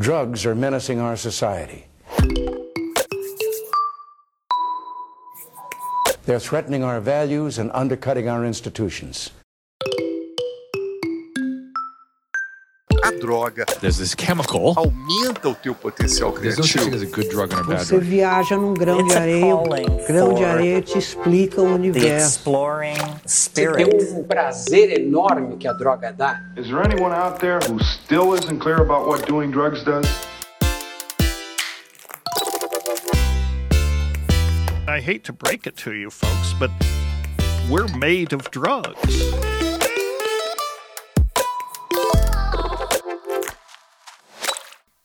Drugs are menacing our society. They're threatening our values and undercutting our institutions. Droga There's this chemical. aumenta o teu potencial There's no such thing criativo. as a good drug and a bad Você viaja num grão It's de areia, o grão de areia te explica o the universo. exploring Você tem um prazer enorme que a droga dá. Is there anyone out there who still isn't clear about what doing drugs does? I hate to break it to you folks, but we're made of drugs.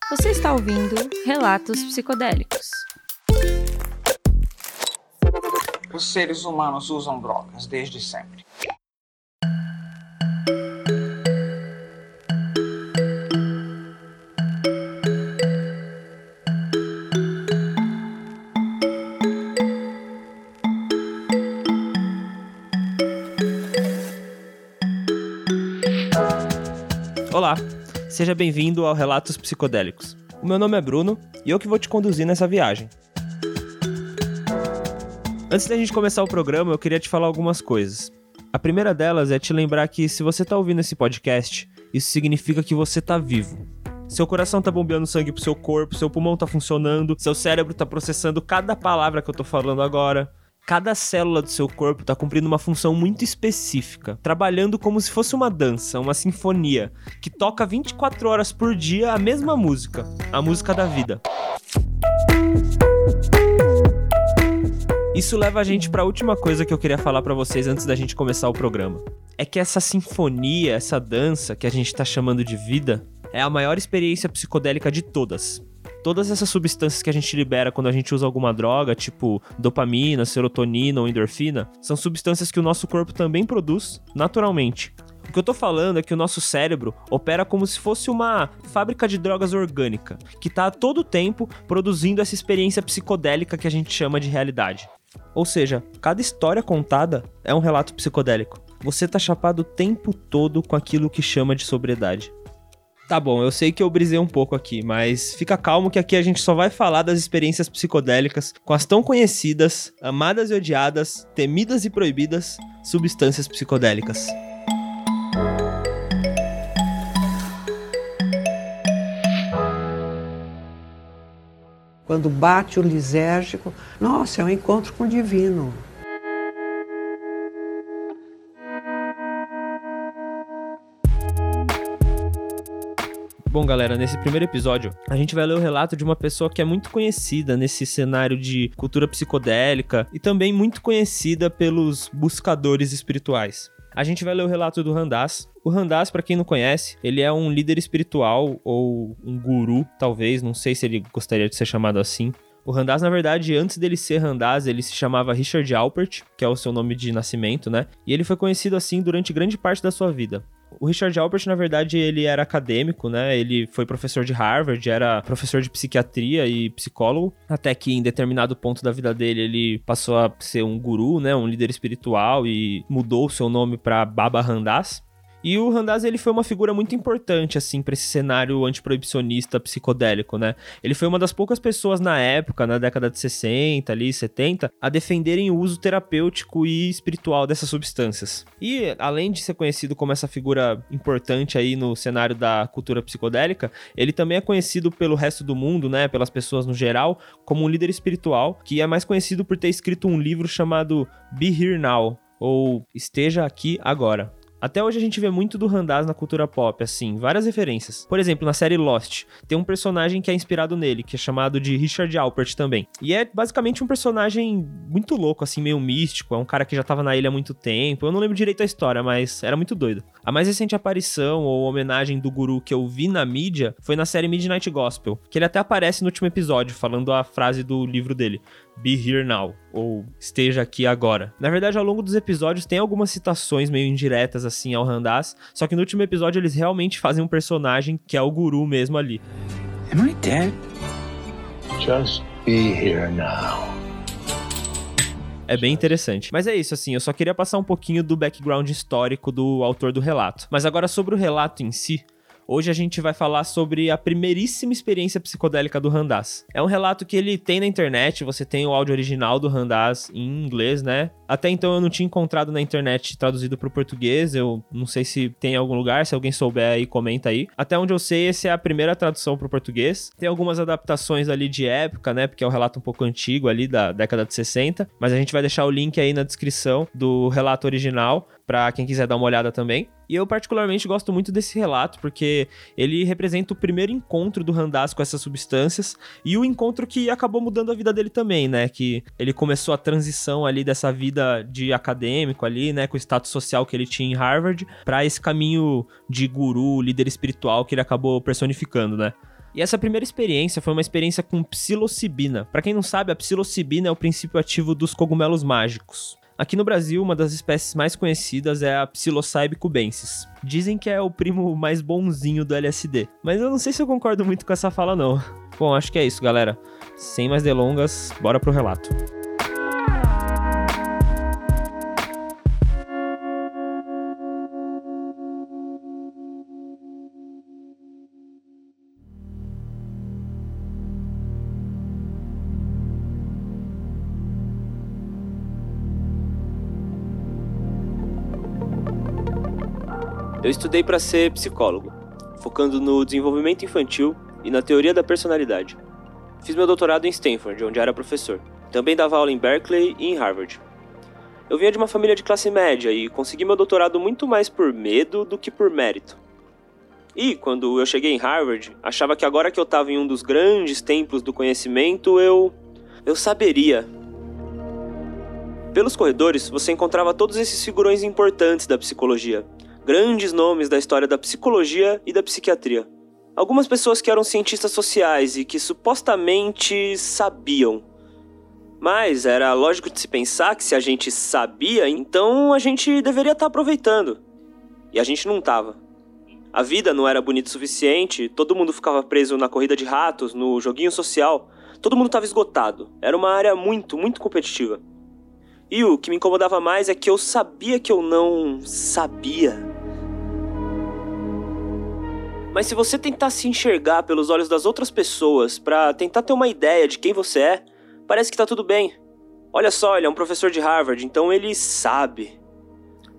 Você está ouvindo Relatos Psicodélicos. Os seres humanos usam drogas desde sempre. Seja bem-vindo ao Relatos Psicodélicos. O meu nome é Bruno e eu que vou te conduzir nessa viagem. Antes da gente começar o programa, eu queria te falar algumas coisas. A primeira delas é te lembrar que se você tá ouvindo esse podcast, isso significa que você tá vivo. Seu coração tá bombeando sangue pro seu corpo, seu pulmão tá funcionando, seu cérebro tá processando cada palavra que eu tô falando agora. Cada célula do seu corpo está cumprindo uma função muito específica, trabalhando como se fosse uma dança, uma sinfonia, que toca 24 horas por dia a mesma música, a música da vida. Isso leva a gente para a última coisa que eu queria falar para vocês antes da gente começar o programa. É que essa sinfonia, essa dança que a gente tá chamando de vida, é a maior experiência psicodélica de todas. Todas essas substâncias que a gente libera quando a gente usa alguma droga, tipo dopamina, serotonina ou endorfina, são substâncias que o nosso corpo também produz naturalmente. O que eu tô falando é que o nosso cérebro opera como se fosse uma fábrica de drogas orgânica, que tá a todo tempo produzindo essa experiência psicodélica que a gente chama de realidade. Ou seja, cada história contada é um relato psicodélico. Você tá chapado o tempo todo com aquilo que chama de sobriedade. Tá bom, eu sei que eu brisei um pouco aqui, mas fica calmo que aqui a gente só vai falar das experiências psicodélicas com as tão conhecidas, amadas e odiadas, temidas e proibidas substâncias psicodélicas. Quando bate o lisérgico, nossa, é um encontro com o divino. Bom, galera, nesse primeiro episódio, a gente vai ler o relato de uma pessoa que é muito conhecida nesse cenário de cultura psicodélica e também muito conhecida pelos buscadores espirituais. A gente vai ler o relato do Randas. O Randas, para quem não conhece, ele é um líder espiritual ou um guru, talvez, não sei se ele gostaria de ser chamado assim. O Randas, na verdade, antes dele ser Randas, ele se chamava Richard Alpert, que é o seu nome de nascimento, né? E ele foi conhecido assim durante grande parte da sua vida. O Richard Alpert, na verdade, ele era acadêmico, né? Ele foi professor de Harvard, era professor de psiquiatria e psicólogo, até que em determinado ponto da vida dele ele passou a ser um guru, né? Um líder espiritual e mudou o seu nome para Baba Randas. E o Randaz, ele foi uma figura muito importante, assim, para esse cenário antiproibicionista psicodélico, né? Ele foi uma das poucas pessoas na época, na década de 60, ali, 70, a defenderem o uso terapêutico e espiritual dessas substâncias. E, além de ser conhecido como essa figura importante aí no cenário da cultura psicodélica, ele também é conhecido pelo resto do mundo, né? Pelas pessoas no geral, como um líder espiritual, que é mais conhecido por ter escrito um livro chamado Be Here Now, ou Esteja Aqui Agora. Até hoje a gente vê muito do Randaz na cultura pop, assim, várias referências. Por exemplo, na série Lost, tem um personagem que é inspirado nele, que é chamado de Richard Alpert também. E é basicamente um personagem muito louco, assim, meio místico. É um cara que já tava na ilha há muito tempo. Eu não lembro direito a história, mas era muito doido. A mais recente aparição ou homenagem do guru que eu vi na mídia foi na série Midnight Gospel, que ele até aparece no último episódio, falando a frase do livro dele. Be Here Now, ou Esteja Aqui Agora. Na verdade, ao longo dos episódios tem algumas citações meio indiretas assim ao Randaz, só que no último episódio eles realmente fazem um personagem que é o guru mesmo ali. Am I dead? Just be here now. É bem interessante. Mas é isso, assim, eu só queria passar um pouquinho do background histórico do autor do relato. Mas agora sobre o relato em si, Hoje a gente vai falar sobre a primeiríssima experiência psicodélica do Randaz. É um relato que ele tem na internet, você tem o áudio original do Randaz em inglês, né? Até então eu não tinha encontrado na internet traduzido para o português, eu não sei se tem em algum lugar, se alguém souber aí, comenta aí. Até onde eu sei, essa é a primeira tradução para o português. Tem algumas adaptações ali de época, né? Porque é um relato um pouco antigo ali da década de 60, mas a gente vai deixar o link aí na descrição do relato original para quem quiser dar uma olhada também. E eu particularmente gosto muito desse relato porque ele representa o primeiro encontro do Randaz com essas substâncias e o encontro que acabou mudando a vida dele também, né? Que ele começou a transição ali dessa vida de acadêmico ali, né, com o status social que ele tinha em Harvard, para esse caminho de guru, líder espiritual que ele acabou personificando, né? E essa primeira experiência foi uma experiência com psilocibina. Para quem não sabe, a psilocibina é o princípio ativo dos cogumelos mágicos. Aqui no Brasil, uma das espécies mais conhecidas é a Psilocybe cubensis. Dizem que é o primo mais bonzinho do LSD, mas eu não sei se eu concordo muito com essa fala não. Bom, acho que é isso, galera. Sem mais delongas, bora pro relato. Eu estudei para ser psicólogo, focando no desenvolvimento infantil e na teoria da personalidade. Fiz meu doutorado em Stanford, onde era professor. Também dava aula em Berkeley e em Harvard. Eu vinha de uma família de classe média e consegui meu doutorado muito mais por medo do que por mérito. E, quando eu cheguei em Harvard, achava que agora que eu estava em um dos grandes templos do conhecimento, eu. eu saberia. Pelos corredores, você encontrava todos esses figurões importantes da psicologia, grandes nomes da história da psicologia e da psiquiatria. Algumas pessoas que eram cientistas sociais e que supostamente sabiam. Mas era lógico de se pensar que se a gente sabia, então a gente deveria estar aproveitando. E a gente não estava. A vida não era bonita o suficiente, todo mundo ficava preso na corrida de ratos, no joguinho social, todo mundo estava esgotado. Era uma área muito, muito competitiva. E o que me incomodava mais é que eu sabia que eu não sabia. Mas se você tentar se enxergar pelos olhos das outras pessoas para tentar ter uma ideia de quem você é, parece que tá tudo bem. Olha só, ele é um professor de Harvard, então ele sabe.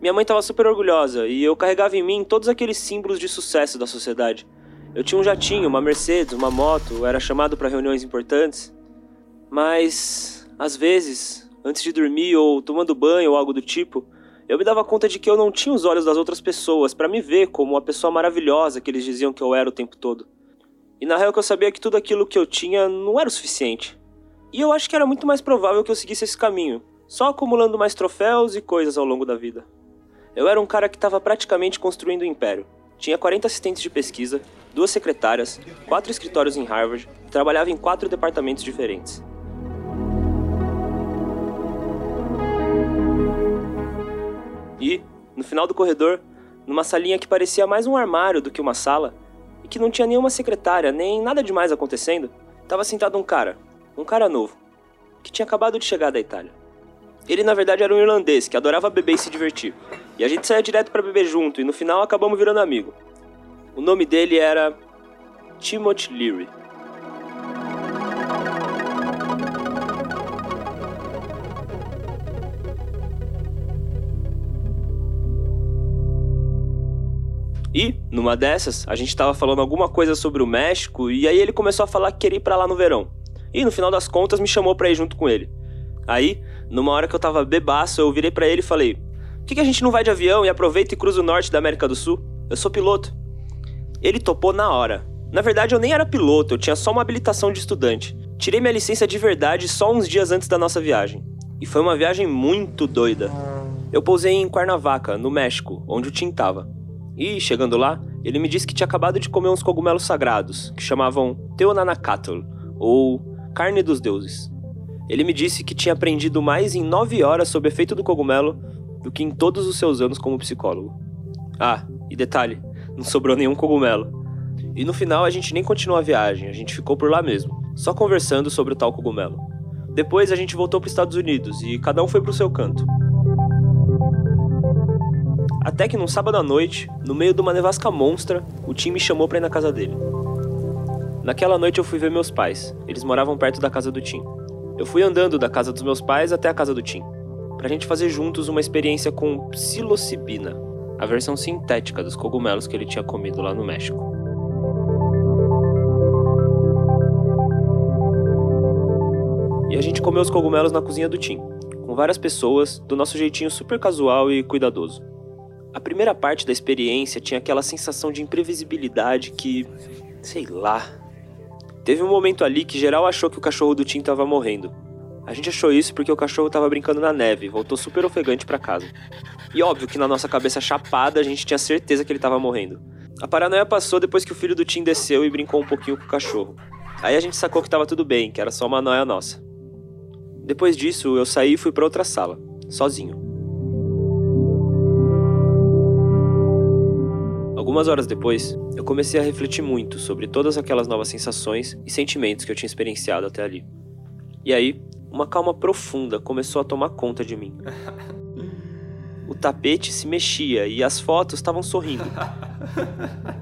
Minha mãe estava super orgulhosa e eu carregava em mim todos aqueles símbolos de sucesso da sociedade. Eu tinha um jatinho, uma Mercedes, uma moto, era chamado para reuniões importantes. Mas, às vezes, antes de dormir ou tomando banho ou algo do tipo, eu me dava conta de que eu não tinha os olhos das outras pessoas para me ver como a pessoa maravilhosa que eles diziam que eu era o tempo todo. E na real que eu sabia que tudo aquilo que eu tinha não era o suficiente. E eu acho que era muito mais provável que eu seguisse esse caminho, só acumulando mais troféus e coisas ao longo da vida. Eu era um cara que estava praticamente construindo um império. Tinha 40 assistentes de pesquisa, duas secretárias, quatro escritórios em Harvard e trabalhava em quatro departamentos diferentes. E, no final do corredor, numa salinha que parecia mais um armário do que uma sala, e que não tinha nenhuma secretária, nem nada demais acontecendo, estava sentado um cara, um cara novo, que tinha acabado de chegar da Itália. Ele na verdade era um irlandês que adorava beber e se divertir. E a gente saía direto para beber junto e no final acabamos virando amigo. O nome dele era Timothy Leary. E, numa dessas, a gente tava falando alguma coisa sobre o México e aí ele começou a falar que queria ir pra lá no verão. E no final das contas me chamou pra ir junto com ele. Aí, numa hora que eu tava bebaço, eu virei para ele e falei: Por que, que a gente não vai de avião e aproveita e cruza o norte da América do Sul? Eu sou piloto. Ele topou na hora. Na verdade, eu nem era piloto, eu tinha só uma habilitação de estudante. Tirei minha licença de verdade só uns dias antes da nossa viagem. E foi uma viagem muito doida. Eu pousei em Cuernavaca, no México, onde o Tim tava. E, chegando lá, ele me disse que tinha acabado de comer uns cogumelos sagrados, que chamavam Teonanacatl, ou carne dos deuses. Ele me disse que tinha aprendido mais em nove horas sob efeito do cogumelo do que em todos os seus anos como psicólogo. Ah, e detalhe, não sobrou nenhum cogumelo. E no final a gente nem continuou a viagem, a gente ficou por lá mesmo, só conversando sobre o tal cogumelo. Depois a gente voltou para os Estados Unidos e cada um foi pro seu canto. Até que num sábado à noite, no meio de uma nevasca monstra, o Tim me chamou pra ir na casa dele. Naquela noite eu fui ver meus pais. Eles moravam perto da casa do Tim. Eu fui andando da casa dos meus pais até a casa do Tim, pra gente fazer juntos uma experiência com psilocibina, a versão sintética dos cogumelos que ele tinha comido lá no México. E a gente comeu os cogumelos na cozinha do Tim, com várias pessoas, do nosso jeitinho super casual e cuidadoso. A primeira parte da experiência tinha aquela sensação de imprevisibilidade que. sei lá. Teve um momento ali que geral achou que o cachorro do Tim tava morrendo. A gente achou isso porque o cachorro tava brincando na neve voltou super ofegante para casa. E óbvio que na nossa cabeça chapada a gente tinha certeza que ele tava morrendo. A paranoia passou depois que o filho do Tim desceu e brincou um pouquinho com o cachorro. Aí a gente sacou que tava tudo bem, que era só uma noia nossa. Depois disso, eu saí e fui para outra sala, sozinho. Algumas horas depois, eu comecei a refletir muito sobre todas aquelas novas sensações e sentimentos que eu tinha experienciado até ali. E aí, uma calma profunda começou a tomar conta de mim. O tapete se mexia e as fotos estavam sorrindo.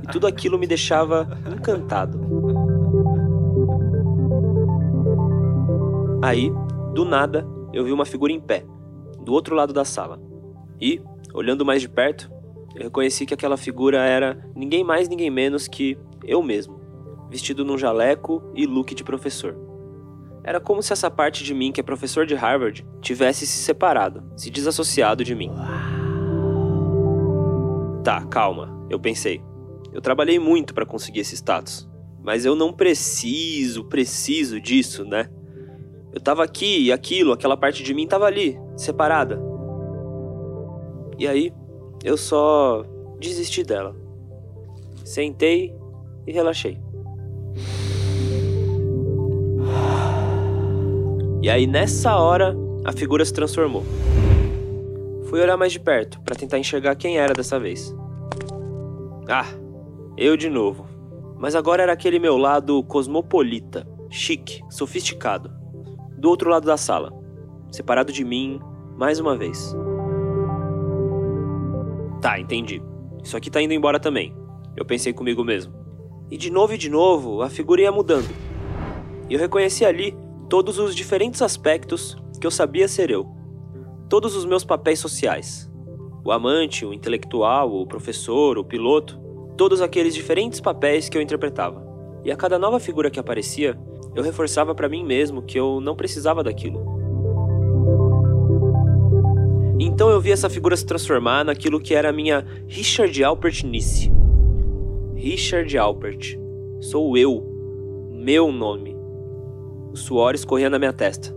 E tudo aquilo me deixava encantado. Aí, do nada, eu vi uma figura em pé, do outro lado da sala. E, olhando mais de perto, eu reconheci que aquela figura era ninguém mais, ninguém menos que eu mesmo, vestido num jaleco e look de professor. Era como se essa parte de mim que é professor de Harvard tivesse se separado, se desassociado de mim. Tá, calma, eu pensei. Eu trabalhei muito para conseguir esse status, mas eu não preciso, preciso disso, né? Eu tava aqui e aquilo, aquela parte de mim tava ali, separada. E aí, eu só desisti dela. Sentei e relaxei. E aí, nessa hora, a figura se transformou. Fui olhar mais de perto para tentar enxergar quem era dessa vez. Ah, eu de novo. Mas agora era aquele meu lado cosmopolita, chique, sofisticado do outro lado da sala, separado de mim mais uma vez. Tá, entendi. Isso aqui tá indo embora também. Eu pensei comigo mesmo. E de novo e de novo, a figura ia mudando. E eu reconheci ali todos os diferentes aspectos que eu sabia ser eu. Todos os meus papéis sociais. O amante, o intelectual, o professor, o piloto. Todos aqueles diferentes papéis que eu interpretava. E a cada nova figura que aparecia, eu reforçava para mim mesmo que eu não precisava daquilo. Então eu vi essa figura se transformar naquilo que era a minha Richard Alpertnice. Richard Alpert. Sou eu. Meu nome. O suor escorria na minha testa.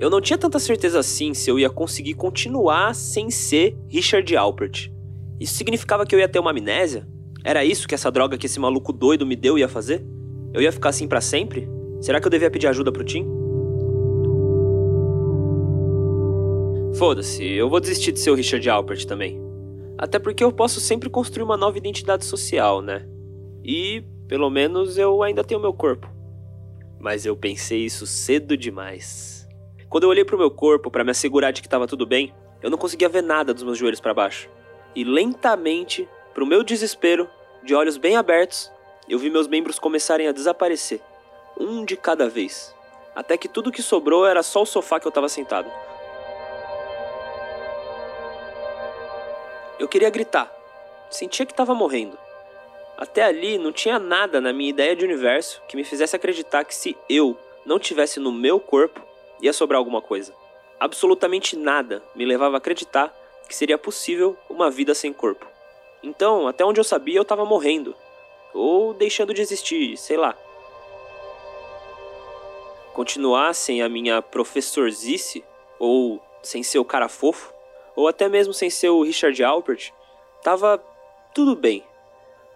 Eu não tinha tanta certeza assim se eu ia conseguir continuar sem ser Richard Alpert. Isso significava que eu ia ter uma amnésia? Era isso que essa droga que esse maluco doido me deu ia fazer? Eu ia ficar assim para sempre? Será que eu devia pedir ajuda pro Tim? Foda-se, eu vou desistir de ser o Richard Alpert também. Até porque eu posso sempre construir uma nova identidade social, né? E, pelo menos, eu ainda tenho meu corpo. Mas eu pensei isso cedo demais. Quando eu olhei pro meu corpo para me assegurar de que estava tudo bem, eu não conseguia ver nada dos meus joelhos para baixo. E lentamente, pro meu desespero, de olhos bem abertos, eu vi meus membros começarem a desaparecer um de cada vez, até que tudo que sobrou era só o sofá que eu estava sentado. Eu queria gritar, sentia que estava morrendo. Até ali não tinha nada na minha ideia de universo que me fizesse acreditar que se eu não tivesse no meu corpo, ia sobrar alguma coisa. Absolutamente nada me levava a acreditar que seria possível uma vida sem corpo. Então, até onde eu sabia, eu estava morrendo. Ou deixando de existir, sei lá continuar sem a minha professorzice, ou sem ser o cara fofo, ou até mesmo sem ser o Richard Alpert, tava tudo bem.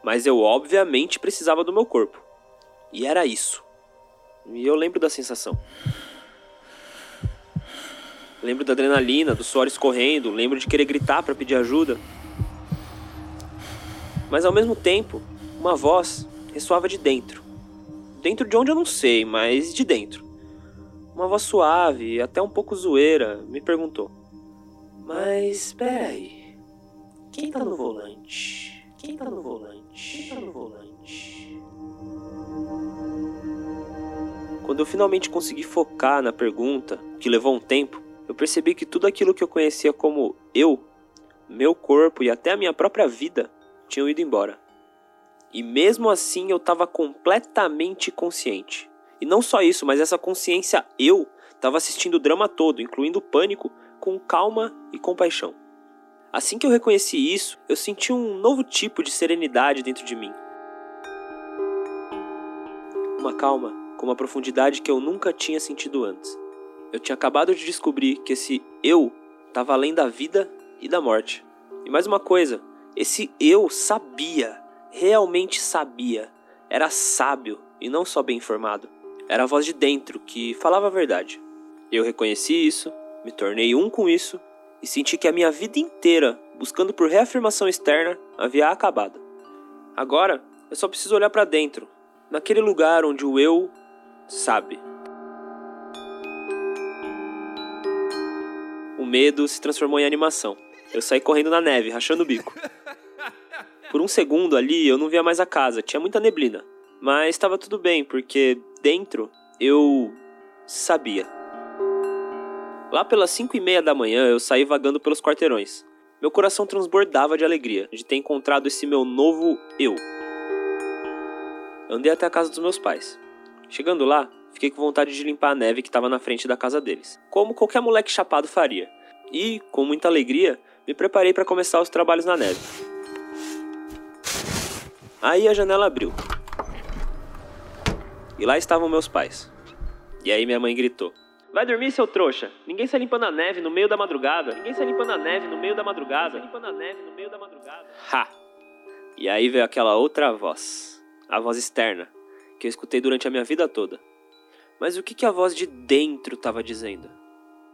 Mas eu obviamente precisava do meu corpo. E era isso. E eu lembro da sensação. Lembro da adrenalina, do suor escorrendo, lembro de querer gritar para pedir ajuda. Mas ao mesmo tempo, uma voz ressoava de dentro. Dentro de onde eu não sei, mas de dentro uma voz suave até um pouco zoeira, me perguntou: Mas espera aí, Quem tá no volante? Quem tá no volante? Quem tá no volante? Quando eu finalmente consegui focar na pergunta, que levou um tempo, eu percebi que tudo aquilo que eu conhecia como eu, meu corpo e até a minha própria vida tinham ido embora. E mesmo assim eu estava completamente consciente. E não só isso, mas essa consciência eu estava assistindo o drama todo, incluindo o pânico, com calma e compaixão. Assim que eu reconheci isso, eu senti um novo tipo de serenidade dentro de mim. Uma calma com uma profundidade que eu nunca tinha sentido antes. Eu tinha acabado de descobrir que esse eu estava além da vida e da morte. E mais uma coisa, esse eu sabia, realmente sabia, era sábio e não só bem informado. Era a voz de dentro que falava a verdade. Eu reconheci isso, me tornei um com isso e senti que a minha vida inteira, buscando por reafirmação externa, havia acabado. Agora, eu só preciso olhar para dentro, naquele lugar onde o eu sabe. O medo se transformou em animação. Eu saí correndo na neve, rachando o bico. Por um segundo ali eu não via mais a casa, tinha muita neblina. Mas estava tudo bem, porque dentro eu sabia. Lá pelas cinco e meia da manhã eu saí vagando pelos quarteirões. Meu coração transbordava de alegria de ter encontrado esse meu novo eu. Andei até a casa dos meus pais. Chegando lá, fiquei com vontade de limpar a neve que estava na frente da casa deles, como qualquer moleque chapado faria. E, com muita alegria, me preparei para começar os trabalhos na neve. Aí a janela abriu. E lá estavam meus pais. E aí minha mãe gritou: Vai dormir, seu trouxa. Ninguém sai limpando a neve no meio da madrugada. Ninguém sai limpando a neve no meio da madrugada. Limpando a neve no meio da madrugada. Ha! E aí veio aquela outra voz. A voz externa, que eu escutei durante a minha vida toda. Mas o que, que a voz de dentro estava dizendo?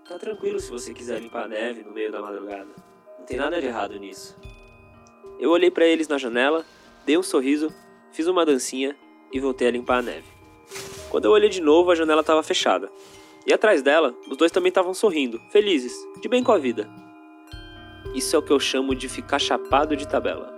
Tá tranquilo se você quiser limpar a neve no meio da madrugada. Não tem nada de errado nisso. Eu olhei para eles na janela, dei um sorriso, fiz uma dancinha e voltei a limpar a neve. Quando eu olhei de novo, a janela estava fechada. E atrás dela, os dois também estavam sorrindo, felizes, de bem com a vida. Isso é o que eu chamo de ficar chapado de tabela.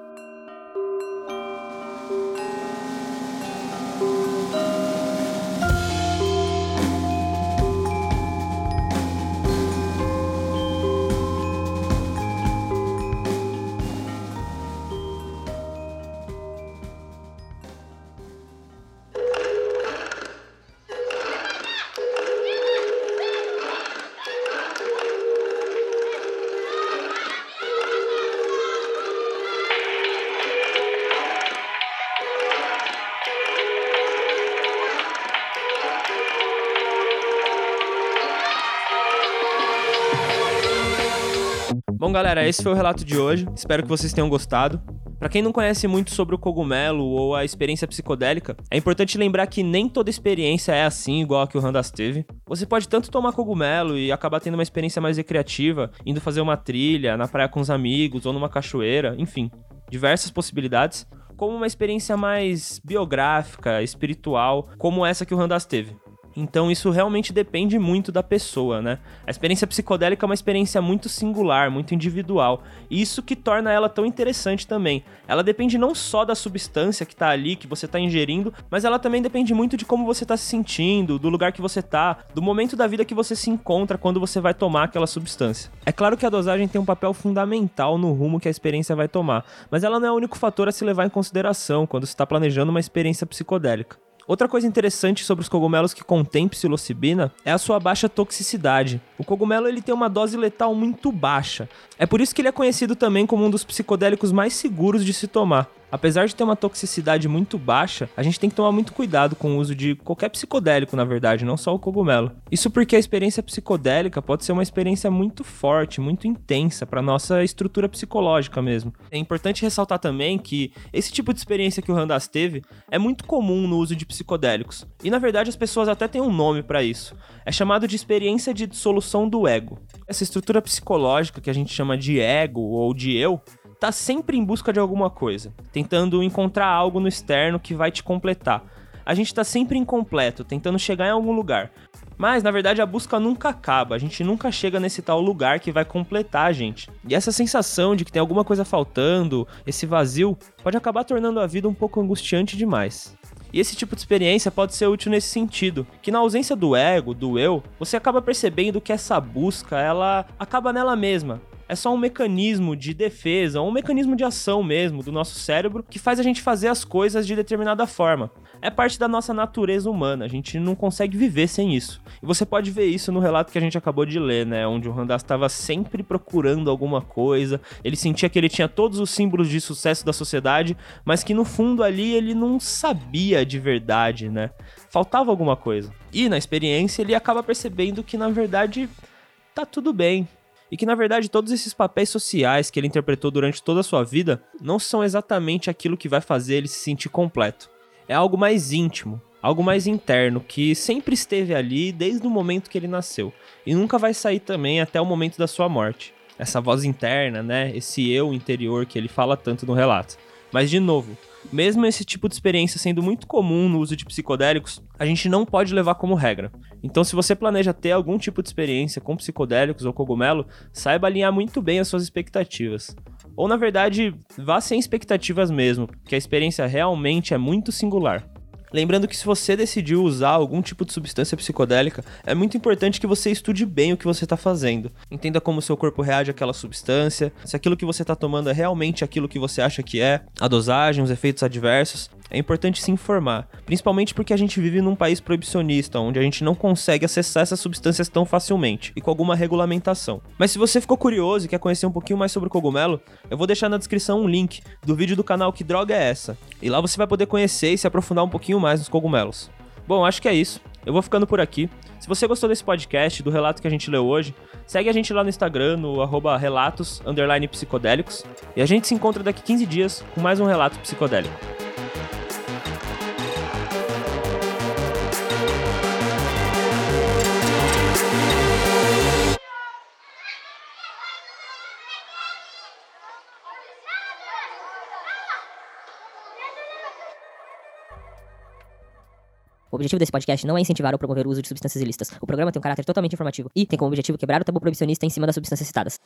Bom, galera, esse foi o relato de hoje. Espero que vocês tenham gostado. Para quem não conhece muito sobre o cogumelo ou a experiência psicodélica, é importante lembrar que nem toda experiência é assim, igual a que o Randas teve. Você pode tanto tomar cogumelo e acabar tendo uma experiência mais recreativa, indo fazer uma trilha na praia com os amigos ou numa cachoeira, enfim, diversas possibilidades, como uma experiência mais biográfica, espiritual, como essa que o Randas teve. Então isso realmente depende muito da pessoa, né? A experiência psicodélica é uma experiência muito singular, muito individual. E isso que torna ela tão interessante também. Ela depende não só da substância que tá ali, que você tá ingerindo, mas ela também depende muito de como você tá se sentindo, do lugar que você tá, do momento da vida que você se encontra quando você vai tomar aquela substância. É claro que a dosagem tem um papel fundamental no rumo que a experiência vai tomar, mas ela não é o único fator a se levar em consideração quando se está planejando uma experiência psicodélica. Outra coisa interessante sobre os cogumelos que contêm psilocibina é a sua baixa toxicidade. O cogumelo ele tem uma dose letal muito baixa. É por isso que ele é conhecido também como um dos psicodélicos mais seguros de se tomar. Apesar de ter uma toxicidade muito baixa, a gente tem que tomar muito cuidado com o uso de qualquer psicodélico, na verdade, não só o cogumelo. Isso porque a experiência psicodélica pode ser uma experiência muito forte, muito intensa para nossa estrutura psicológica mesmo. É importante ressaltar também que esse tipo de experiência que o Randas teve é muito comum no uso de psicodélicos. E na verdade as pessoas até têm um nome para isso. É chamado de experiência de dissolução do ego. Essa estrutura psicológica que a gente chama de ego ou de eu tá sempre em busca de alguma coisa, tentando encontrar algo no externo que vai te completar. A gente tá sempre incompleto, tentando chegar em algum lugar. Mas, na verdade, a busca nunca acaba, a gente nunca chega nesse tal lugar que vai completar a gente. E essa sensação de que tem alguma coisa faltando, esse vazio, pode acabar tornando a vida um pouco angustiante demais. E esse tipo de experiência pode ser útil nesse sentido, que na ausência do ego, do eu, você acaba percebendo que essa busca, ela acaba nela mesma é só um mecanismo de defesa, um mecanismo de ação mesmo do nosso cérebro que faz a gente fazer as coisas de determinada forma. É parte da nossa natureza humana, a gente não consegue viver sem isso. E você pode ver isso no relato que a gente acabou de ler, né? Onde o Randas estava sempre procurando alguma coisa, ele sentia que ele tinha todos os símbolos de sucesso da sociedade, mas que no fundo ali ele não sabia de verdade, né? Faltava alguma coisa. E na experiência ele acaba percebendo que na verdade tá tudo bem, e que na verdade todos esses papéis sociais que ele interpretou durante toda a sua vida não são exatamente aquilo que vai fazer ele se sentir completo. É algo mais íntimo, algo mais interno que sempre esteve ali desde o momento que ele nasceu e nunca vai sair também até o momento da sua morte. Essa voz interna, né, esse eu interior que ele fala tanto no relato. Mas de novo, mesmo esse tipo de experiência sendo muito comum no uso de psicodélicos, a gente não pode levar como regra. Então, se você planeja ter algum tipo de experiência com psicodélicos ou cogumelo, saiba alinhar muito bem as suas expectativas. Ou, na verdade, vá sem expectativas mesmo, porque a experiência realmente é muito singular. Lembrando que se você decidiu usar algum tipo de substância psicodélica, é muito importante que você estude bem o que você está fazendo. Entenda como seu corpo reage àquela substância, se aquilo que você está tomando é realmente aquilo que você acha que é, a dosagem, os efeitos adversos. É importante se informar, principalmente porque a gente vive num país proibicionista, onde a gente não consegue acessar essas substâncias tão facilmente e com alguma regulamentação. Mas se você ficou curioso e quer conhecer um pouquinho mais sobre o cogumelo, eu vou deixar na descrição um link do vídeo do canal Que Droga é Essa? E lá você vai poder conhecer e se aprofundar um pouquinho mais nos cogumelos. Bom, acho que é isso. Eu vou ficando por aqui. Se você gostou desse podcast, do relato que a gente leu hoje, segue a gente lá no Instagram, no arroba relatos, psicodélicos. E a gente se encontra daqui 15 dias com mais um relato psicodélico. O objetivo desse podcast não é incentivar ou promover o uso de substâncias ilícitas. O programa tem um caráter totalmente informativo e tem como objetivo quebrar o tabu proibicionista em cima das substâncias citadas.